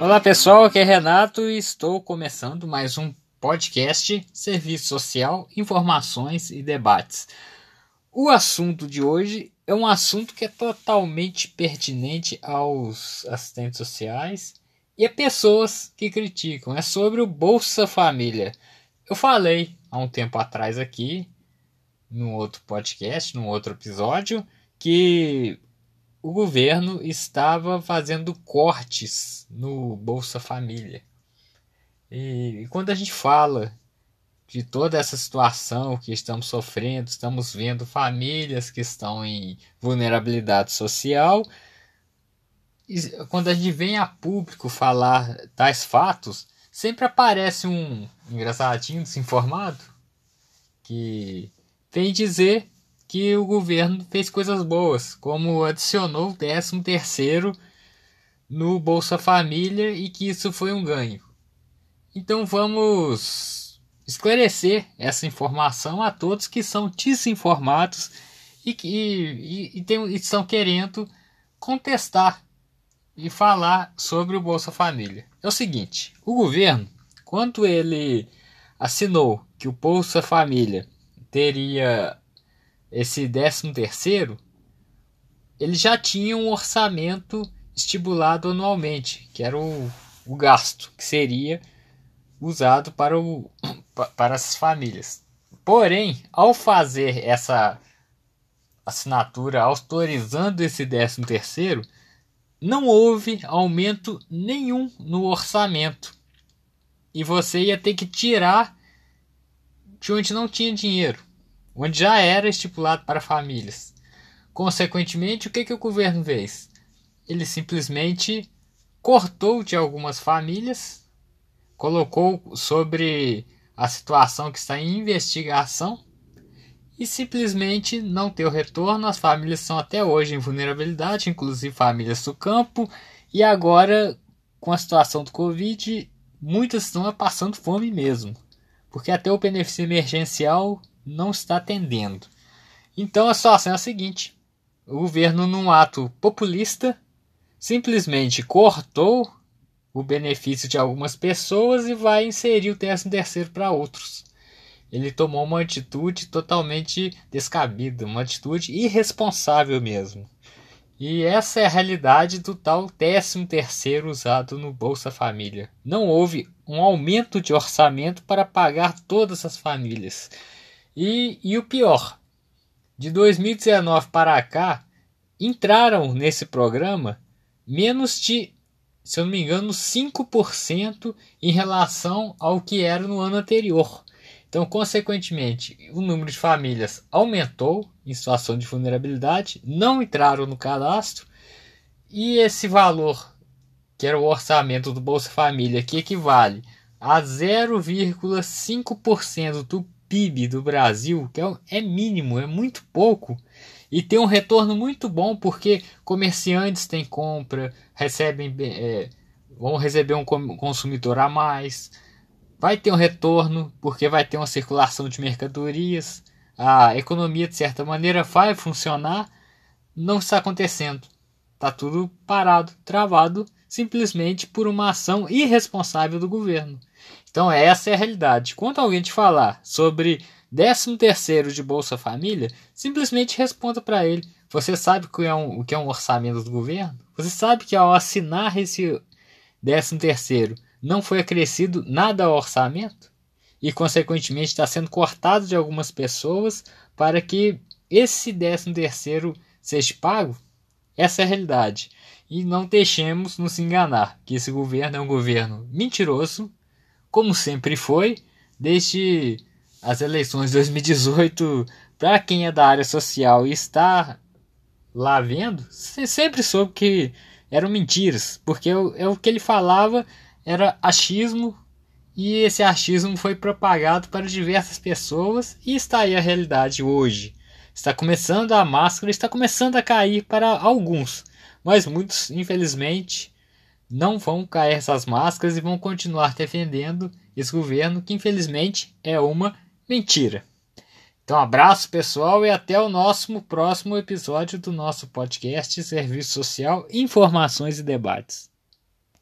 Olá pessoal, aqui é Renato e estou começando mais um podcast Serviço Social, Informações e Debates. O assunto de hoje é um assunto que é totalmente pertinente aos assistentes sociais e a pessoas que criticam. É sobre o Bolsa Família. Eu falei há um tempo atrás aqui, num outro podcast, num outro episódio, que o governo estava fazendo cortes no Bolsa Família. E, e, quando a gente fala de toda essa situação que estamos sofrendo, estamos vendo famílias que estão em vulnerabilidade social. Quando a gente vem a público falar tais fatos, sempre aparece um engraçadinho desinformado que vem dizer que o governo fez coisas boas, como adicionou o 13 terceiro no Bolsa Família e que isso foi um ganho. Então vamos esclarecer essa informação a todos que são desinformados e que e, e, e estão querendo contestar e falar sobre o Bolsa Família. É o seguinte, o governo, quando ele assinou que o Bolsa Família teria esse 13 terceiro, ele já tinha um orçamento estipulado anualmente, que era o, o gasto que seria usado para, o, para as famílias. Porém, ao fazer essa assinatura autorizando esse 13 terceiro, não houve aumento nenhum no orçamento. E você ia ter que tirar de onde não tinha dinheiro onde já era estipulado para famílias. Consequentemente, o que, que o governo fez? Ele simplesmente cortou de algumas famílias, colocou sobre a situação que está em investigação e simplesmente não deu retorno. As famílias são até hoje em vulnerabilidade, inclusive famílias do campo, e agora, com a situação do Covid, muitas estão passando fome mesmo, porque até o benefício emergencial não está atendendo. Então a situação é a seguinte: o governo, num ato populista, simplesmente cortou o benefício de algumas pessoas e vai inserir o 13 terceiro para outros. Ele tomou uma atitude totalmente descabida, uma atitude irresponsável mesmo. E essa é a realidade do tal 13 terceiro usado no Bolsa Família. Não houve um aumento de orçamento para pagar todas as famílias. E, e o pior, de 2019 para cá, entraram nesse programa menos de, se eu não me engano, 5% em relação ao que era no ano anterior. Então, consequentemente, o número de famílias aumentou em situação de vulnerabilidade, não entraram no cadastro, e esse valor, que era o orçamento do Bolsa Família, que equivale a 0,5% do PIB do Brasil, que é, é mínimo, é muito pouco, e tem um retorno muito bom porque comerciantes têm compra, recebem, é, vão receber um consumidor a mais, vai ter um retorno porque vai ter uma circulação de mercadorias, a economia de certa maneira vai funcionar, não está acontecendo, está tudo parado, travado, simplesmente por uma ação irresponsável do governo. Então essa é a realidade. Quando alguém te falar sobre 13 terceiro de Bolsa Família, simplesmente responda para ele. Você sabe o que, é um, que é um orçamento do governo? Você sabe que ao assinar esse 13 terceiro não foi acrescido nada ao orçamento? E consequentemente está sendo cortado de algumas pessoas para que esse 13 terceiro seja pago? Essa é a realidade. E não deixemos nos enganar que esse governo é um governo mentiroso, como sempre foi, desde as eleições de 2018, para quem é da área social e está lá vendo, sempre soube que eram mentiras, porque é o que ele falava era achismo e esse achismo foi propagado para diversas pessoas e está aí a realidade hoje. Está começando a máscara, está começando a cair para alguns, mas muitos, infelizmente, não vão cair essas máscaras e vão continuar defendendo esse governo que infelizmente é uma mentira. Então, abraço pessoal e até o nosso próximo episódio do nosso podcast Serviço Social, Informações e Debates.